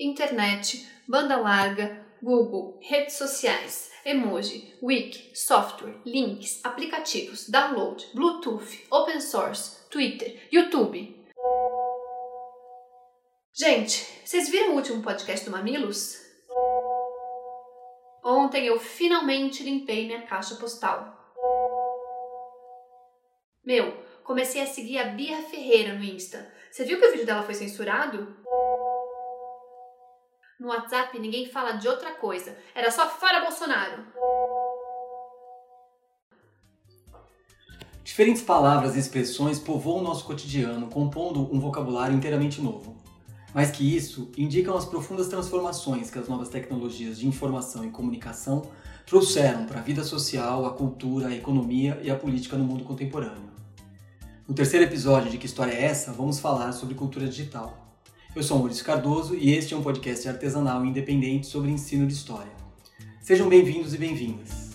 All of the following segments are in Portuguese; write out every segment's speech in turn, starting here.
internet, banda larga, Google, redes sociais, emoji, wiki, software, links, aplicativos, download, Bluetooth, open source, Twitter, YouTube. Gente, vocês viram o último podcast do Mamilos? Ontem eu finalmente limpei minha caixa postal. Meu, comecei a seguir a Bia Ferreira no Insta. Você viu que o vídeo dela foi censurado? No WhatsApp ninguém fala de outra coisa. Era só fora Bolsonaro. Diferentes palavras e expressões povoam nosso cotidiano, compondo um vocabulário inteiramente novo. Mais que isso, indicam as profundas transformações que as novas tecnologias de informação e comunicação trouxeram para a vida social, a cultura, a economia e a política no mundo contemporâneo. No terceiro episódio de Que História é Essa, vamos falar sobre cultura digital. Eu sou Maurício Cardoso e este é um podcast artesanal independente sobre ensino de história. Sejam bem-vindos e bem-vindas.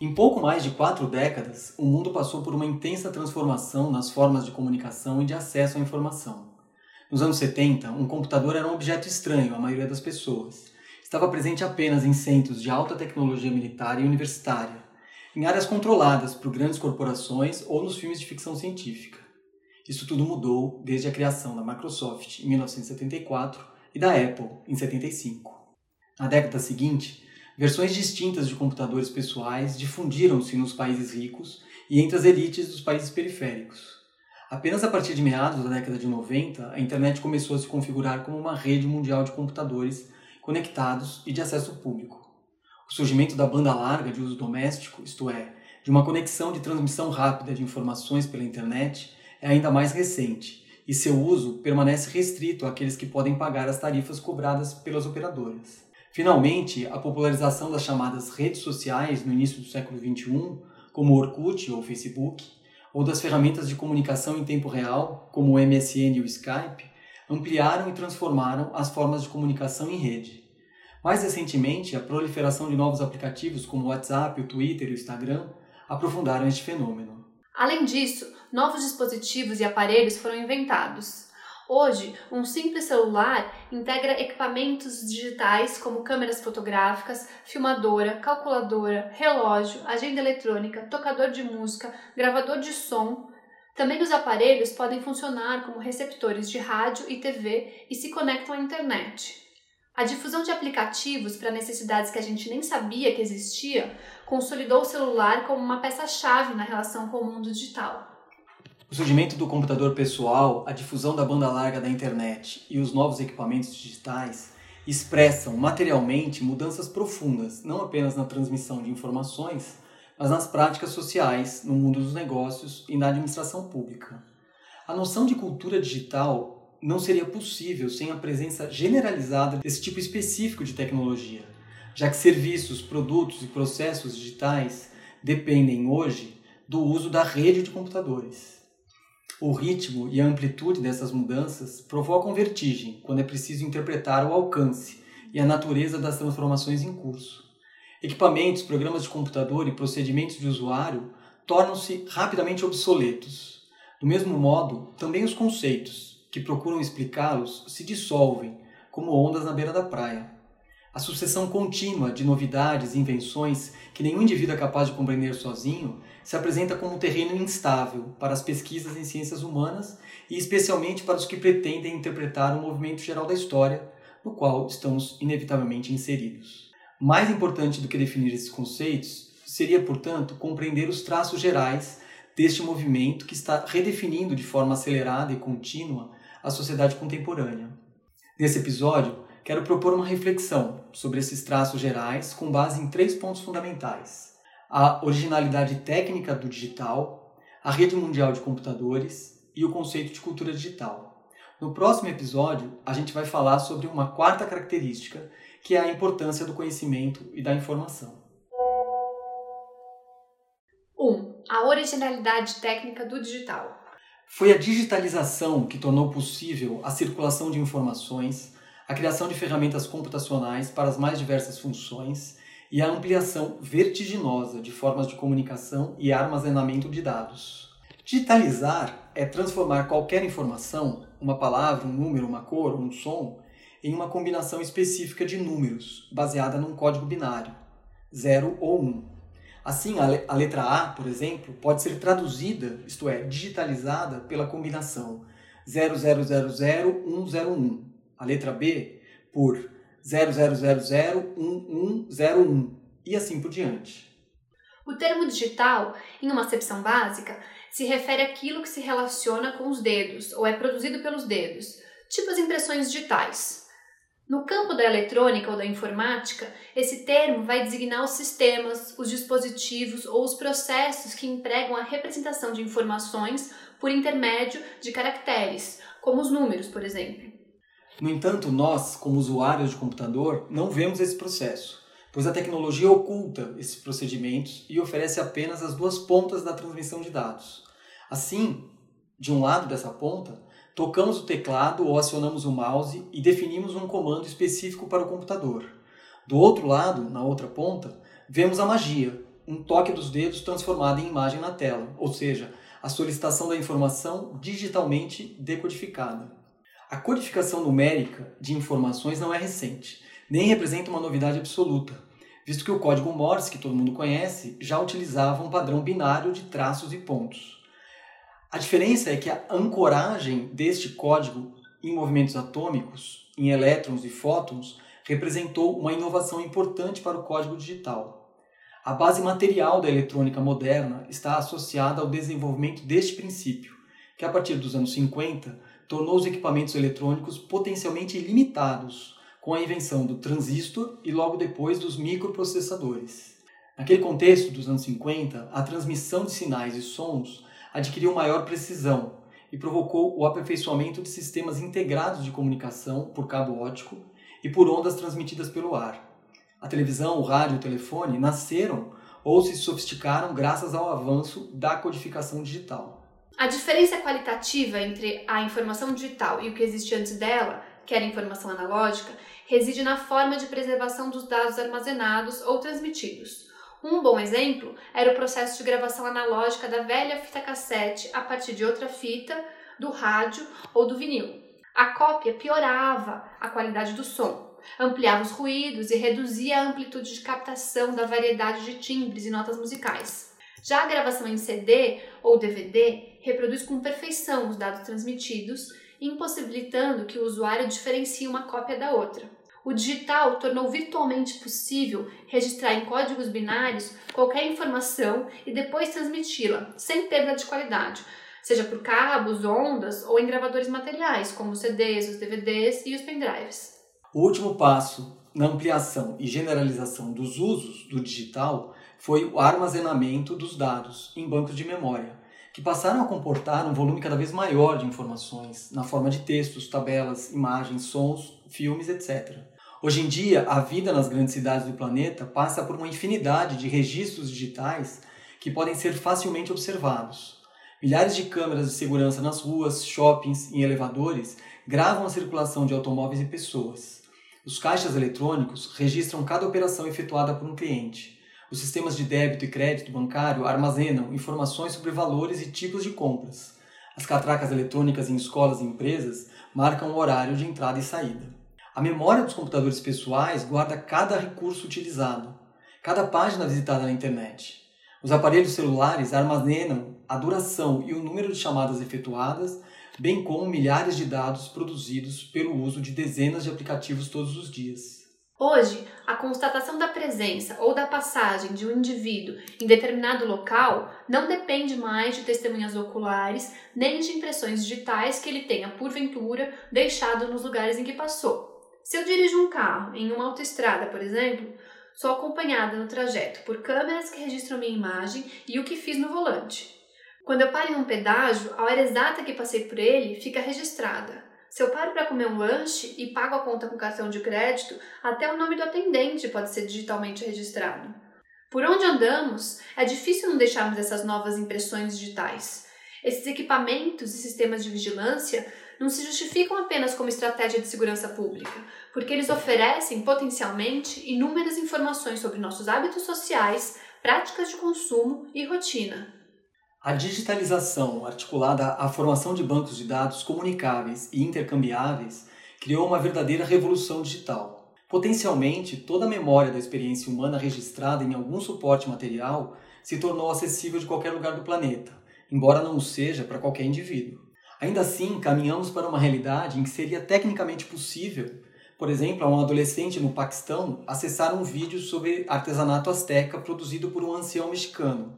Em pouco mais de quatro décadas, o mundo passou por uma intensa transformação nas formas de comunicação e de acesso à informação. Nos anos 70, um computador era um objeto estranho à maioria das pessoas. Estava presente apenas em centros de alta tecnologia militar e universitária, em áreas controladas por grandes corporações ou nos filmes de ficção científica. Isso tudo mudou desde a criação da Microsoft em 1974 e da Apple em 75. Na década seguinte, versões distintas de computadores pessoais difundiram-se nos países ricos e entre as elites dos países periféricos. Apenas a partir de meados da década de 90, a internet começou a se configurar como uma rede mundial de computadores conectados e de acesso público. O surgimento da banda larga de uso doméstico, isto é, de uma conexão de transmissão rápida de informações pela internet, é ainda mais recente, e seu uso permanece restrito àqueles que podem pagar as tarifas cobradas pelas operadoras. Finalmente, a popularização das chamadas redes sociais no início do século XXI, como o Orkut ou Facebook, ou das ferramentas de comunicação em tempo real, como o MSN e o Skype, ampliaram e transformaram as formas de comunicação em rede. Mais recentemente, a proliferação de novos aplicativos como o WhatsApp, o Twitter e o Instagram aprofundaram este fenômeno. Além disso, novos dispositivos e aparelhos foram inventados. Hoje, um simples celular integra equipamentos digitais como câmeras fotográficas, filmadora, calculadora, relógio, agenda eletrônica, tocador de música, gravador de som. Também os aparelhos podem funcionar como receptores de rádio e TV e se conectam à internet. A difusão de aplicativos para necessidades que a gente nem sabia que existia consolidou o celular como uma peça-chave na relação com o mundo digital. O surgimento do computador pessoal, a difusão da banda larga da internet e os novos equipamentos digitais expressam materialmente mudanças profundas, não apenas na transmissão de informações, mas nas práticas sociais, no mundo dos negócios e na administração pública. A noção de cultura digital não seria possível sem a presença generalizada desse tipo específico de tecnologia, já que serviços, produtos e processos digitais dependem hoje do uso da rede de computadores. O ritmo e a amplitude dessas mudanças provocam vertigem quando é preciso interpretar o alcance e a natureza das transformações em curso. Equipamentos, programas de computador e procedimentos de usuário tornam-se rapidamente obsoletos. Do mesmo modo, também os conceitos, que procuram explicá-los se dissolvem, como ondas na beira da praia. A sucessão contínua de novidades e invenções que nenhum indivíduo é capaz de compreender sozinho se apresenta como um terreno instável para as pesquisas em ciências humanas e especialmente para os que pretendem interpretar o movimento geral da história, no qual estamos inevitavelmente inseridos. Mais importante do que definir esses conceitos seria, portanto, compreender os traços gerais deste movimento que está redefinindo de forma acelerada e contínua à sociedade contemporânea. Nesse episódio, quero propor uma reflexão sobre esses traços gerais com base em três pontos fundamentais: a originalidade técnica do digital, a rede mundial de computadores e o conceito de cultura digital. No próximo episódio, a gente vai falar sobre uma quarta característica, que é a importância do conhecimento e da informação. 1. Um, a originalidade técnica do digital. Foi a digitalização que tornou possível a circulação de informações, a criação de ferramentas computacionais para as mais diversas funções e a ampliação vertiginosa de formas de comunicação e armazenamento de dados. Digitalizar é transformar qualquer informação, uma palavra, um número, uma cor, um som, em uma combinação específica de números, baseada num código binário, 0 ou 1. Um. Assim, a letra A, por exemplo, pode ser traduzida, isto é, digitalizada pela combinação 0000101. A letra B por 00001101 e assim por diante. O termo digital, em uma acepção básica, se refere àquilo que se relaciona com os dedos ou é produzido pelos dedos, tipo as impressões digitais. No campo da eletrônica ou da informática, esse termo vai designar os sistemas, os dispositivos ou os processos que empregam a representação de informações por intermédio de caracteres, como os números, por exemplo. No entanto, nós, como usuários de computador, não vemos esse processo, pois a tecnologia oculta esses procedimentos e oferece apenas as duas pontas da transmissão de dados. Assim, de um lado dessa ponta, tocamos o teclado ou acionamos o mouse e definimos um comando específico para o computador. Do outro lado, na outra ponta, vemos a magia, um toque dos dedos transformado em imagem na tela, ou seja, a solicitação da informação digitalmente decodificada. A codificação numérica de informações não é recente, nem representa uma novidade absoluta, visto que o código Morse, que todo mundo conhece, já utilizava um padrão binário de traços e pontos. A diferença é que a ancoragem deste código em movimentos atômicos, em elétrons e fótons, representou uma inovação importante para o código digital. A base material da eletrônica moderna está associada ao desenvolvimento deste princípio, que a partir dos anos 50 tornou os equipamentos eletrônicos potencialmente ilimitados, com a invenção do transistor e logo depois dos microprocessadores. Naquele contexto dos anos 50, a transmissão de sinais e sons adquiriu maior precisão e provocou o aperfeiçoamento de sistemas integrados de comunicação por cabo óptico e por ondas transmitidas pelo ar. A televisão, o rádio e o telefone nasceram ou se sofisticaram graças ao avanço da codificação digital. A diferença qualitativa entre a informação digital e o que existe antes dela, que era informação analógica, reside na forma de preservação dos dados armazenados ou transmitidos. Um bom exemplo era o processo de gravação analógica da velha fita cassete a partir de outra fita, do rádio ou do vinil. A cópia piorava a qualidade do som, ampliava os ruídos e reduzia a amplitude de captação da variedade de timbres e notas musicais. Já a gravação em CD ou DVD reproduz com perfeição os dados transmitidos, impossibilitando que o usuário diferencie uma cópia da outra. O digital tornou virtualmente possível registrar em códigos binários qualquer informação e depois transmiti-la, sem perda de qualidade, seja por cabos, ondas ou em gravadores materiais, como os CDs, os DVDs e os pendrives. O último passo na ampliação e generalização dos usos do digital foi o armazenamento dos dados em bancos de memória, que passaram a comportar um volume cada vez maior de informações, na forma de textos, tabelas, imagens, sons, filmes, etc. Hoje em dia, a vida nas grandes cidades do planeta passa por uma infinidade de registros digitais que podem ser facilmente observados. Milhares de câmeras de segurança nas ruas, shoppings e elevadores gravam a circulação de automóveis e pessoas. Os caixas eletrônicos registram cada operação efetuada por um cliente. Os sistemas de débito e crédito bancário armazenam informações sobre valores e tipos de compras. As catracas eletrônicas em escolas e empresas marcam o horário de entrada e saída. A memória dos computadores pessoais guarda cada recurso utilizado, cada página visitada na internet. Os aparelhos celulares armazenam a duração e o número de chamadas efetuadas, bem como milhares de dados produzidos pelo uso de dezenas de aplicativos todos os dias. Hoje, a constatação da presença ou da passagem de um indivíduo em determinado local não depende mais de testemunhas oculares nem de impressões digitais que ele tenha, porventura, deixado nos lugares em que passou. Se eu dirijo um carro em uma autoestrada, por exemplo, sou acompanhada no trajeto por câmeras que registram minha imagem e o que fiz no volante. Quando eu paro em um pedágio, a hora exata que passei por ele fica registrada. Se eu paro para comer um lanche e pago a conta com cartão de crédito, até o nome do atendente pode ser digitalmente registrado. Por onde andamos, é difícil não deixarmos essas novas impressões digitais. Esses equipamentos e sistemas de vigilância não se justificam apenas como estratégia de segurança pública, porque eles oferecem potencialmente inúmeras informações sobre nossos hábitos sociais, práticas de consumo e rotina. A digitalização, articulada à formação de bancos de dados comunicáveis e intercambiáveis, criou uma verdadeira revolução digital. Potencialmente, toda a memória da experiência humana registrada em algum suporte material se tornou acessível de qualquer lugar do planeta, embora não o seja para qualquer indivíduo. Ainda assim, caminhamos para uma realidade em que seria tecnicamente possível por exemplo, a um adolescente no Paquistão acessar um vídeo sobre artesanato asteca produzido por um ancião mexicano,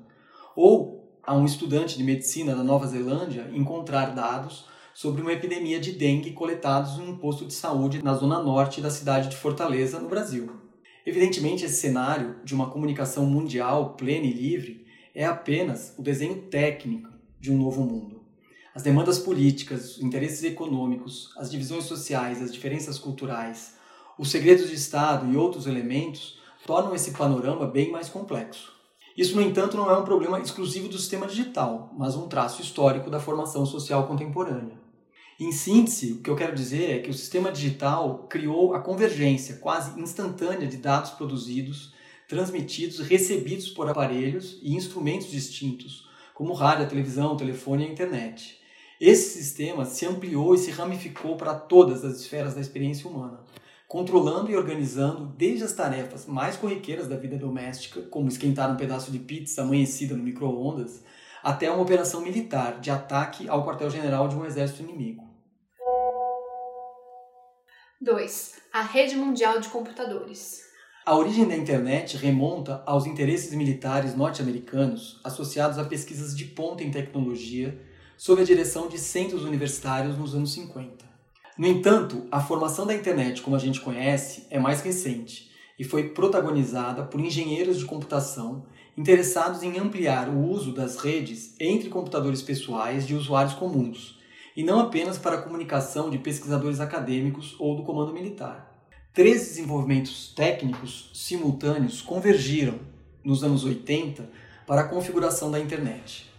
ou a um estudante de medicina da Nova Zelândia encontrar dados sobre uma epidemia de dengue coletados em um posto de saúde na zona norte da cidade de Fortaleza, no Brasil. Evidentemente, esse cenário de uma comunicação mundial plena e livre é apenas o desenho técnico de um novo mundo. As demandas políticas, os interesses econômicos, as divisões sociais, as diferenças culturais, os segredos de Estado e outros elementos tornam esse panorama bem mais complexo. Isso, no entanto, não é um problema exclusivo do sistema digital, mas um traço histórico da formação social contemporânea. Em síntese, o que eu quero dizer é que o sistema digital criou a convergência quase instantânea de dados produzidos, transmitidos, recebidos por aparelhos e instrumentos distintos, como rádio, televisão, telefone e internet. Esse sistema se ampliou e se ramificou para todas as esferas da experiência humana, controlando e organizando desde as tarefas mais corriqueiras da vida doméstica, como esquentar um pedaço de pizza amanhecida no micro-ondas, até uma operação militar de ataque ao quartel-general de um exército inimigo. 2. A rede mundial de computadores. A origem da internet remonta aos interesses militares norte-americanos associados a pesquisas de ponta em tecnologia sob a direção de centros universitários nos anos 50. No entanto, a formação da internet como a gente conhece é mais recente e foi protagonizada por engenheiros de computação interessados em ampliar o uso das redes entre computadores pessoais de usuários comuns, e não apenas para a comunicação de pesquisadores acadêmicos ou do comando militar. Três desenvolvimentos técnicos simultâneos convergiram nos anos 80 para a configuração da internet.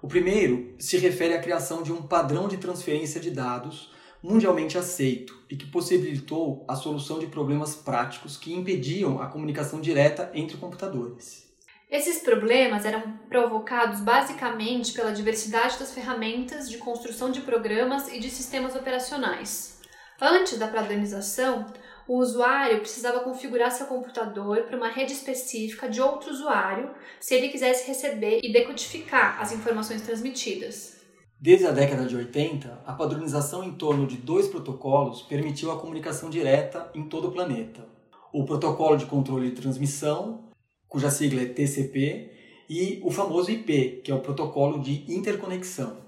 O primeiro se refere à criação de um padrão de transferência de dados mundialmente aceito e que possibilitou a solução de problemas práticos que impediam a comunicação direta entre computadores. Esses problemas eram provocados basicamente pela diversidade das ferramentas de construção de programas e de sistemas operacionais. Antes da padronização, o usuário precisava configurar seu computador para uma rede específica de outro usuário se ele quisesse receber e decodificar as informações transmitidas. Desde a década de 80, a padronização em torno de dois protocolos permitiu a comunicação direta em todo o planeta. O Protocolo de Controle de Transmissão, cuja sigla é TCP, e o famoso IP, que é o Protocolo de Interconexão.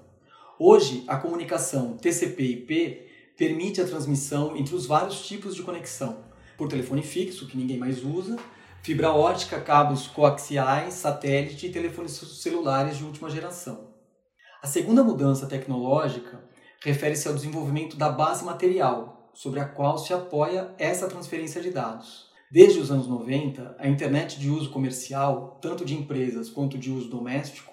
Hoje, a comunicação TCP/IP permite a transmissão entre os vários tipos de conexão, por telefone fixo, que ninguém mais usa, fibra ótica, cabos coaxiais, satélite e telefones celulares de última geração. A segunda mudança tecnológica refere-se ao desenvolvimento da base material, sobre a qual se apoia essa transferência de dados. Desde os anos 90, a internet de uso comercial, tanto de empresas quanto de uso doméstico,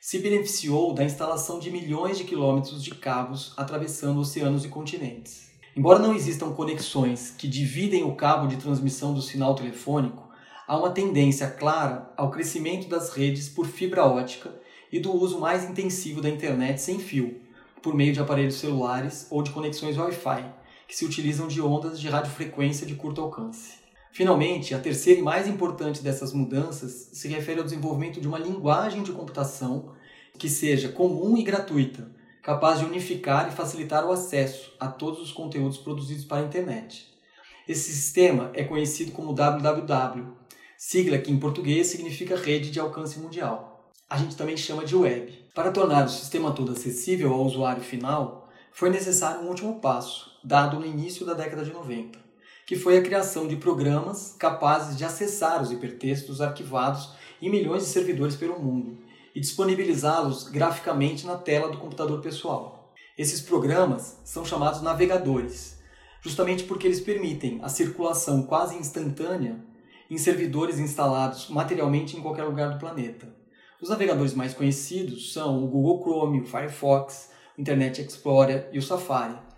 se beneficiou da instalação de milhões de quilômetros de cabos atravessando oceanos e continentes. Embora não existam conexões que dividem o cabo de transmissão do sinal telefônico, há uma tendência clara ao crescimento das redes por fibra ótica e do uso mais intensivo da internet sem fio, por meio de aparelhos celulares ou de conexões Wi-Fi, que se utilizam de ondas de radiofrequência de curto alcance. Finalmente, a terceira e mais importante dessas mudanças se refere ao desenvolvimento de uma linguagem de computação que seja comum e gratuita, capaz de unificar e facilitar o acesso a todos os conteúdos produzidos para a internet. Esse sistema é conhecido como www, sigla que em português significa rede de alcance mundial. A gente também chama de web. Para tornar o sistema todo acessível ao usuário final, foi necessário um último passo, dado no início da década de 90 que foi a criação de programas capazes de acessar os hipertextos arquivados em milhões de servidores pelo mundo e disponibilizá-los graficamente na tela do computador pessoal. Esses programas são chamados navegadores, justamente porque eles permitem a circulação quase instantânea em servidores instalados materialmente em qualquer lugar do planeta. Os navegadores mais conhecidos são o Google Chrome, o Firefox, o Internet Explorer e o Safari.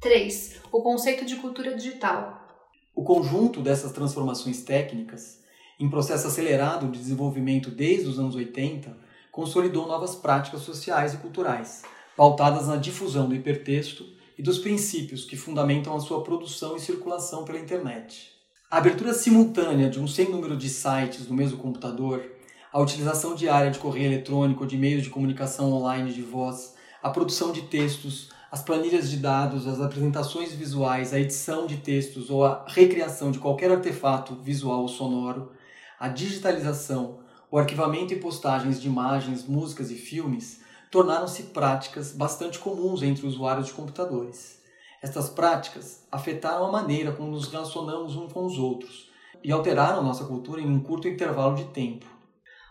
3. O conceito de cultura digital. O conjunto dessas transformações técnicas, em processo acelerado de desenvolvimento desde os anos 80, consolidou novas práticas sociais e culturais, pautadas na difusão do hipertexto e dos princípios que fundamentam a sua produção e circulação pela internet. A abertura simultânea de um sem número de sites no mesmo computador, a utilização diária de correio eletrônico de meios de comunicação online de voz, a produção de textos, as planilhas de dados, as apresentações visuais, a edição de textos ou a recriação de qualquer artefato visual ou sonoro, a digitalização, o arquivamento e postagens de imagens, músicas e filmes tornaram-se práticas bastante comuns entre usuários de computadores. Estas práticas afetaram a maneira como nos relacionamos uns com os outros e alteraram nossa cultura em um curto intervalo de tempo.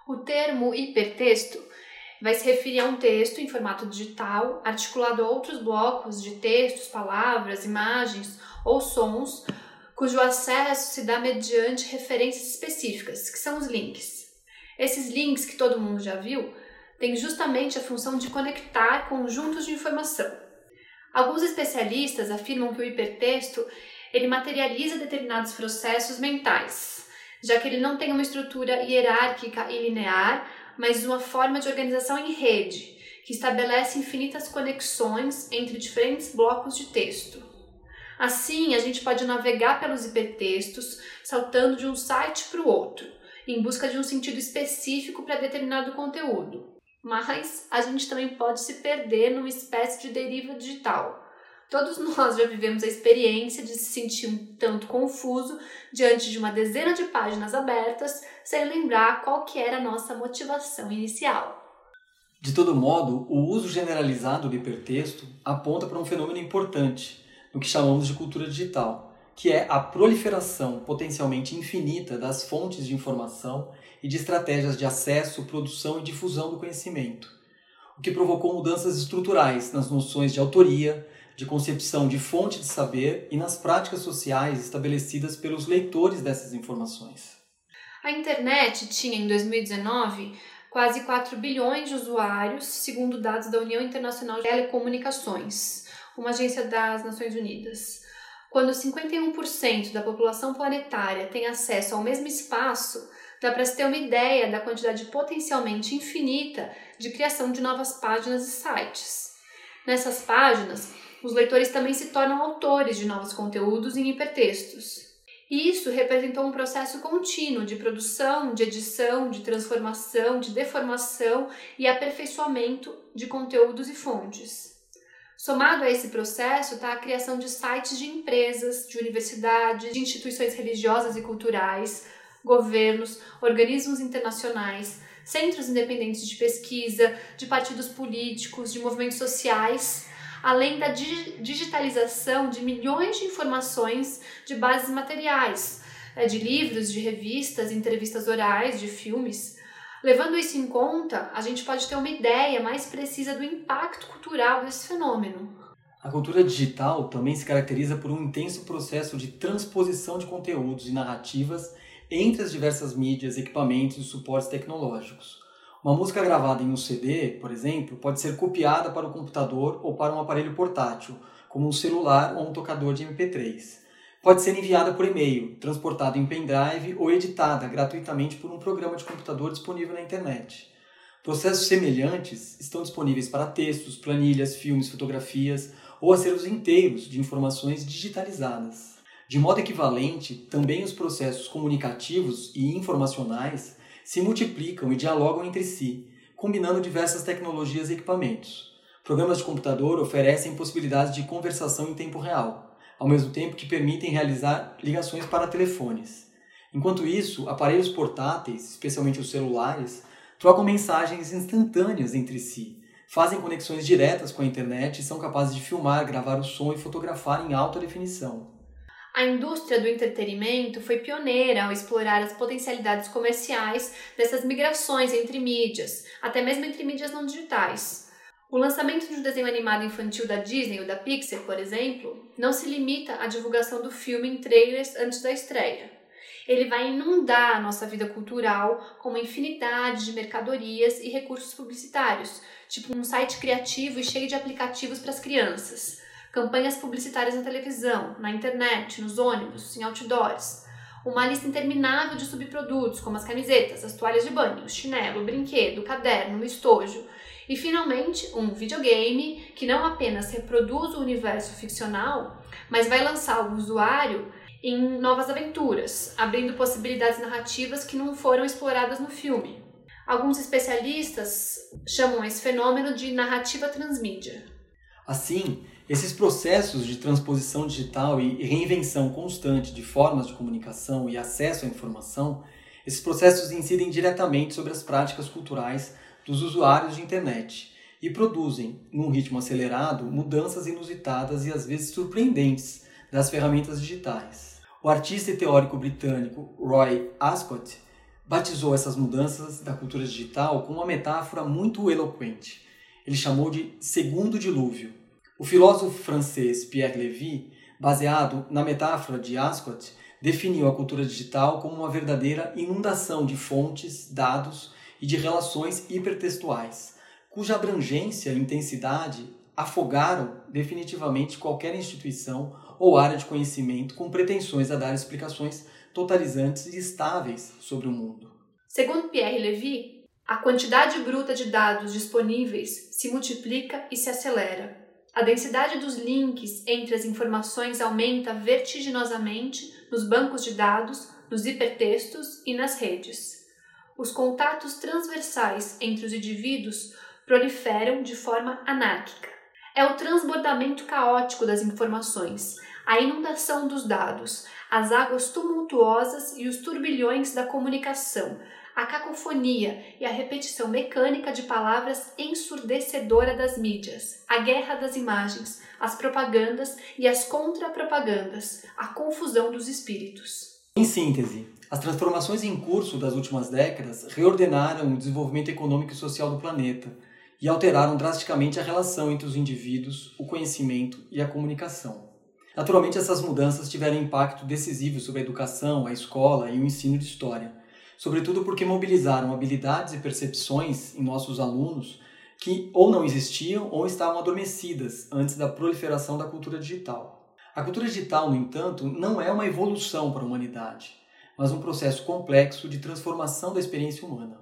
O termo hipertexto vai se referir a um texto em formato digital articulado a outros blocos de textos, palavras, imagens ou sons, cujo acesso se dá mediante referências específicas, que são os links. Esses links que todo mundo já viu têm justamente a função de conectar conjuntos de informação. Alguns especialistas afirmam que o hipertexto ele materializa determinados processos mentais, já que ele não tem uma estrutura hierárquica e linear, mas uma forma de organização em rede, que estabelece infinitas conexões entre diferentes blocos de texto. Assim, a gente pode navegar pelos hipertextos, saltando de um site para o outro, em busca de um sentido específico para determinado conteúdo. Mas a gente também pode se perder numa espécie de deriva digital. Todos nós já vivemos a experiência de se sentir um tanto confuso diante de uma dezena de páginas abertas, sem lembrar qual que era a nossa motivação inicial. De todo modo, o uso generalizado do hipertexto aponta para um fenômeno importante no que chamamos de cultura digital, que é a proliferação potencialmente infinita das fontes de informação e de estratégias de acesso, produção e difusão do conhecimento, o que provocou mudanças estruturais nas noções de autoria, de concepção de fonte de saber e nas práticas sociais estabelecidas pelos leitores dessas informações. A internet tinha em 2019 quase 4 bilhões de usuários, segundo dados da União Internacional de Telecomunicações, uma agência das Nações Unidas. Quando 51% da população planetária tem acesso ao mesmo espaço, dá para se ter uma ideia da quantidade potencialmente infinita de criação de novas páginas e sites. Nessas páginas, os leitores também se tornam autores de novos conteúdos em hipertextos. E isso representou um processo contínuo de produção, de edição, de transformação, de deformação e aperfeiçoamento de conteúdos e fontes. Somado a esse processo está a criação de sites de empresas, de universidades, de instituições religiosas e culturais, governos, organismos internacionais, centros independentes de pesquisa, de partidos políticos, de movimentos sociais, além da digitalização de milhões de informações de bases materiais, é, de livros, de revistas, entrevistas orais, de filmes. Levando isso em conta, a gente pode ter uma ideia mais precisa do impacto cultural desse fenômeno. A cultura digital também se caracteriza por um intenso processo de transposição de conteúdos e narrativas entre as diversas mídias, equipamentos e suportes tecnológicos. Uma música gravada em um CD, por exemplo, pode ser copiada para o computador ou para um aparelho portátil, como um celular ou um tocador de MP3 pode ser enviada por e-mail, transportada em pendrive ou editada gratuitamente por um programa de computador disponível na internet. Processos semelhantes estão disponíveis para textos, planilhas, filmes, fotografias ou acervos inteiros de informações digitalizadas. De modo equivalente, também os processos comunicativos e informacionais se multiplicam e dialogam entre si, combinando diversas tecnologias e equipamentos. Programas de computador oferecem possibilidades de conversação em tempo real, ao mesmo tempo que permitem realizar ligações para telefones. Enquanto isso, aparelhos portáteis, especialmente os celulares, trocam mensagens instantâneas entre si, fazem conexões diretas com a internet e são capazes de filmar, gravar o som e fotografar em alta definição. A indústria do entretenimento foi pioneira ao explorar as potencialidades comerciais dessas migrações entre mídias, até mesmo entre mídias não digitais. O lançamento de um desenho animado infantil da Disney ou da Pixar, por exemplo, não se limita à divulgação do filme em trailers antes da estreia. Ele vai inundar a nossa vida cultural com uma infinidade de mercadorias e recursos publicitários, tipo um site criativo e cheio de aplicativos para as crianças, campanhas publicitárias na televisão, na internet, nos ônibus, em outdoors, uma lista interminável de subprodutos, como as camisetas, as toalhas de banho, o chinelo, o brinquedo, o caderno, o estojo, e finalmente um videogame que não apenas reproduz o universo ficcional, mas vai lançar o usuário em novas aventuras, abrindo possibilidades narrativas que não foram exploradas no filme. Alguns especialistas chamam esse fenômeno de narrativa transmídia. Assim, esses processos de transposição digital e reinvenção constante de formas de comunicação e acesso à informação, esses processos incidem diretamente sobre as práticas culturais dos usuários de internet e produzem, num ritmo acelerado, mudanças inusitadas e às vezes surpreendentes das ferramentas digitais. O artista e teórico britânico Roy Ascott batizou essas mudanças da cultura digital com uma metáfora muito eloquente. Ele chamou de segundo dilúvio. O filósofo francês Pierre Lévy, baseado na metáfora de Ascott, definiu a cultura digital como uma verdadeira inundação de fontes, dados e de relações hipertextuais, cuja abrangência e intensidade afogaram definitivamente qualquer instituição ou área de conhecimento com pretensões a dar explicações totalizantes e estáveis sobre o mundo. Segundo Pierre Levy, a quantidade bruta de dados disponíveis se multiplica e se acelera. A densidade dos links entre as informações aumenta vertiginosamente nos bancos de dados, nos hipertextos e nas redes os contatos transversais entre os indivíduos proliferam de forma anárquica. É o transbordamento caótico das informações, a inundação dos dados, as águas tumultuosas e os turbilhões da comunicação, a cacofonia e a repetição mecânica de palavras ensurdecedora das mídias, a guerra das imagens, as propagandas e as contrapropagandas, a confusão dos espíritos. Em síntese, as transformações em curso das últimas décadas reordenaram o desenvolvimento econômico e social do planeta e alteraram drasticamente a relação entre os indivíduos, o conhecimento e a comunicação. Naturalmente, essas mudanças tiveram impacto decisivo sobre a educação, a escola e o ensino de história, sobretudo porque mobilizaram habilidades e percepções em nossos alunos que ou não existiam ou estavam adormecidas antes da proliferação da cultura digital. A cultura digital, no entanto, não é uma evolução para a humanidade mas um processo complexo de transformação da experiência humana.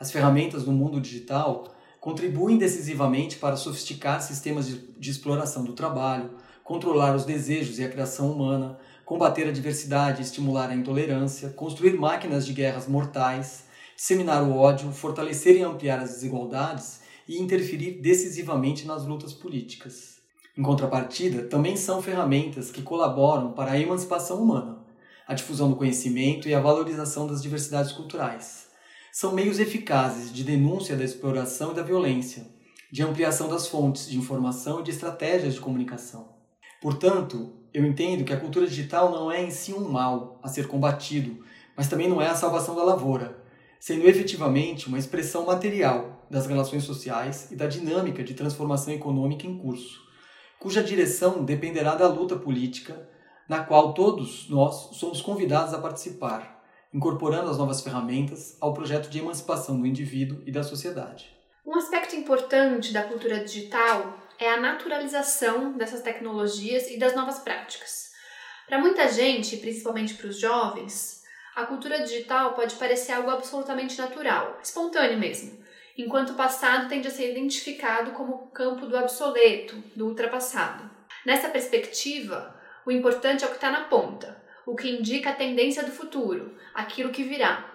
As ferramentas do mundo digital contribuem decisivamente para sofisticar sistemas de, exploração do trabalho, controlar os desejos e a criação humana, combater a diversidade e estimular a intolerância, construir máquinas de guerras mortais, disseminar o ódio, fortalecer e ampliar as desigualdades e interferir decisivamente nas lutas políticas. Em contrapartida, também são ferramentas que colaboram para a emancipação humana, a difusão do conhecimento e a valorização das diversidades culturais. São meios eficazes de denúncia da exploração e da violência, de ampliação das fontes de informação e de estratégias de comunicação. Portanto, eu entendo que a cultura digital não é em si um mal a ser combatido, mas também não é a salvação da lavoura, sendo efetivamente uma expressão material das relações sociais e da dinâmica de transformação econômica em curso, cuja direção dependerá da luta política na qual todos nós somos convidados a participar, incorporando as novas ferramentas ao projeto de emancipação do indivíduo e da sociedade. Um aspecto importante da cultura digital é a naturalização dessas tecnologias e das novas práticas. Para muita gente, principalmente para os jovens, a cultura digital pode parecer algo absolutamente natural, espontâneo mesmo, enquanto o passado tende a ser identificado como o campo do obsoleto, do ultrapassado. Nessa perspectiva, o importante é o que está na ponta, o que indica a tendência do futuro, aquilo que virá.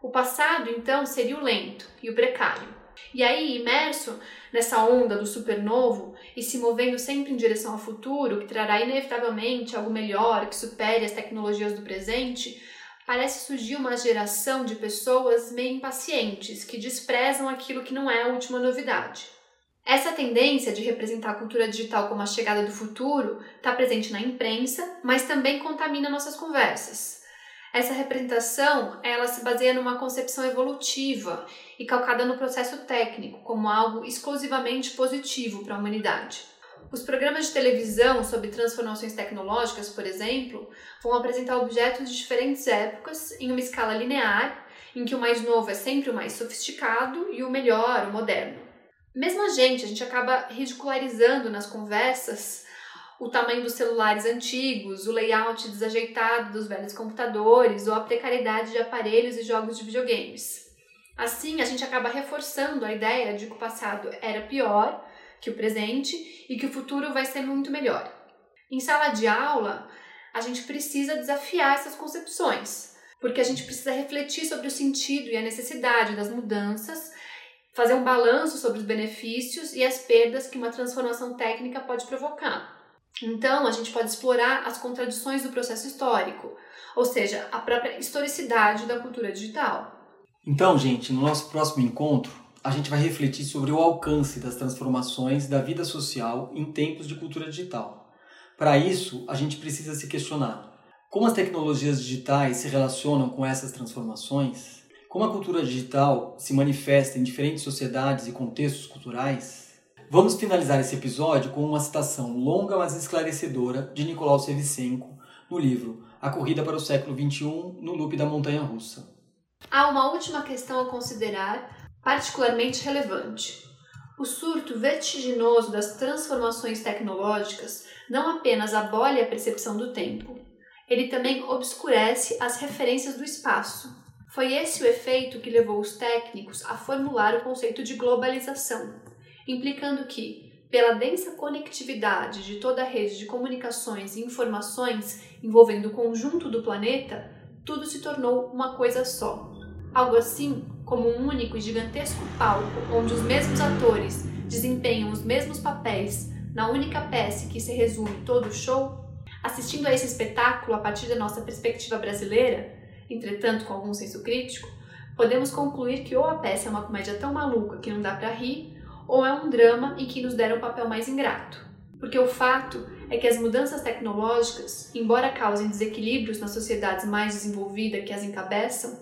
O passado, então, seria o lento e o precário. E aí, imerso nessa onda do supernovo e se movendo sempre em direção ao futuro, que trará inevitavelmente algo melhor, que supere as tecnologias do presente, parece surgir uma geração de pessoas meio impacientes, que desprezam aquilo que não é a última novidade. Essa tendência de representar a cultura digital como a chegada do futuro está presente na imprensa, mas também contamina nossas conversas. Essa representação, ela se baseia numa concepção evolutiva e calcada no processo técnico, como algo exclusivamente positivo para a humanidade. Os programas de televisão sobre transformações tecnológicas, por exemplo, vão apresentar objetos de diferentes épocas em uma escala linear, em que o mais novo é sempre o mais sofisticado e o melhor, o moderno. Mesmo a gente, a gente acaba ridicularizando nas conversas o tamanho dos celulares antigos, o layout desajeitado dos velhos computadores ou a precariedade de aparelhos e jogos de videogames. Assim, a gente acaba reforçando a ideia de que o passado era pior que o presente e que o futuro vai ser muito melhor. Em sala de aula, a gente precisa desafiar essas concepções, porque a gente precisa refletir sobre o sentido e a necessidade das mudanças, fazer um balanço sobre os benefícios e as perdas que uma transformação técnica pode provocar. Então, a gente pode explorar as contradições do processo histórico, ou seja, a própria historicidade da cultura digital. Então, gente, no nosso próximo encontro, a gente vai refletir sobre o alcance das transformações da vida social em tempos de cultura digital. Para isso, a gente precisa se questionar como as tecnologias digitais se relacionam com essas transformações, como a cultura digital se manifesta em diferentes sociedades e contextos culturais. Vamos finalizar esse episódio com uma citação longa mas esclarecedora de Nicolau Sevicenko no livro A Corrida para o Século XXI no Loop da Montanha Russa. Há uma última questão a considerar particularmente relevante. O surto vertiginoso das transformações tecnológicas não apenas abole a percepção do tempo, ele também obscurece as referências do espaço. Foi esse o efeito que levou os técnicos a formular o conceito de globalização, implicando que, pela densa conectividade de toda a rede de comunicações e informações envolvendo o conjunto do planeta, tudo se tornou uma coisa só. Algo assim como um único e gigantesco palco onde os mesmos atores desempenham os mesmos papéis na única peça que se resume todo o show? Assistindo a esse espetáculo a partir da nossa perspectiva brasileira, entretanto com algum senso crítico, podemos concluir que ou a peça é uma comédia tão maluca que não dá para rir, ou é um drama em que nos deram um papel mais ingrato. Porque o fato é que as mudanças tecnológicas, embora causem desequilíbrios nas sociedades mais desenvolvidas que as encabeçam,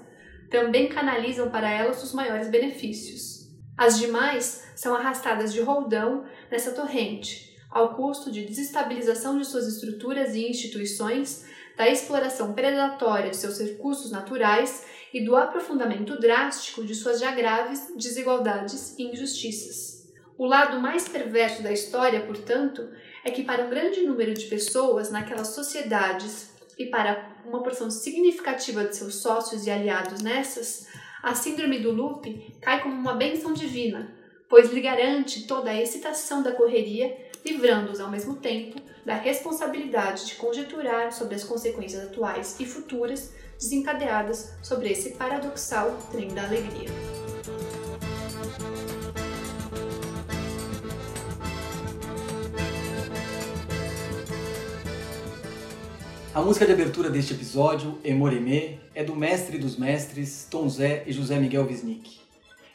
também canalizam para elas os maiores benefícios. As demais são arrastadas de roldão nessa torrente, ao custo de desestabilização de suas estruturas e instituições, da exploração predatória de seus recursos naturais e do aprofundamento drástico de suas já graves desigualdades e injustiças. O lado mais perverso da história, portanto, é que para um grande número de pessoas naquelas sociedades e para uma porção significativa de seus sócios e aliados nessas, a síndrome do loop cai como uma benção divina, pois lhe garante toda a excitação da correria, livrando-os ao mesmo tempo da responsabilidade de conjecturar sobre as consequências atuais e futuras desencadeadas sobre esse paradoxal trem da alegria. A música de abertura deste episódio, Emoremê, é do mestre dos mestres Tom Zé e José Miguel Wisnik.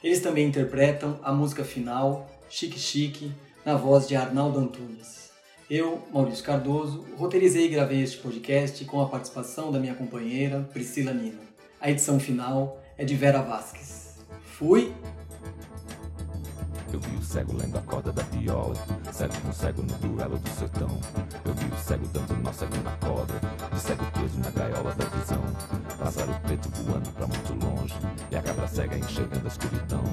Eles também interpretam a música final, Chique Chique, na voz de Arnaldo Antunes. Eu, Maurício Cardoso, roteirizei e gravei este podcast com a participação da minha companheira Priscila Nina. A edição final é de Vera Vasques. Fui! Eu vi o cego lendo a corda da viola, cego com cego no duelo do sertão. Eu vi o cego dando nó cego na corda, de cego preso na gaiola da visão. Pássaro preto voando pra muito longe, e a cabra cega enxergando a escuridão.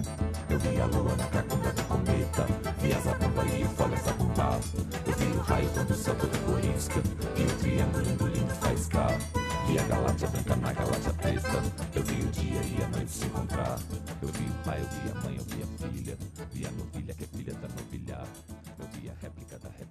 Eu vi a lua na cacunda do cometa, vi a zabumba e o folha zabumbar. Eu vi o raio quando o céu todo corisca, vi o triângulo engolindo faiscar. E a galáxia branca na galáxia preta. Eu vi o dia e a noite se encontrar. Eu vi o pai, eu vi a mãe, eu vi a filha. Vi a novilha que é filha da novilha. Eu vi a réplica da réplica.